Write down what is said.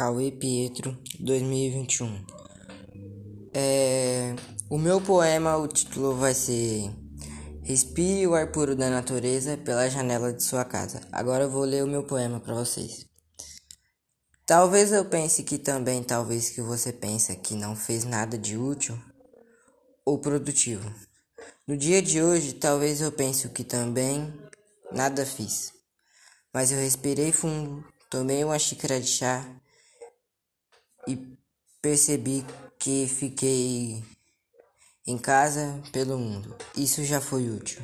Cauê Pietro, 2021. É, o meu poema, o título vai ser Respire o ar puro da natureza pela janela de sua casa. Agora eu vou ler o meu poema para vocês. Talvez eu pense que também, talvez que você pensa que não fez nada de útil ou produtivo. No dia de hoje, talvez eu pense que também nada fiz. Mas eu respirei fundo, tomei uma xícara de chá e percebi que fiquei em casa pelo mundo. Isso já foi útil.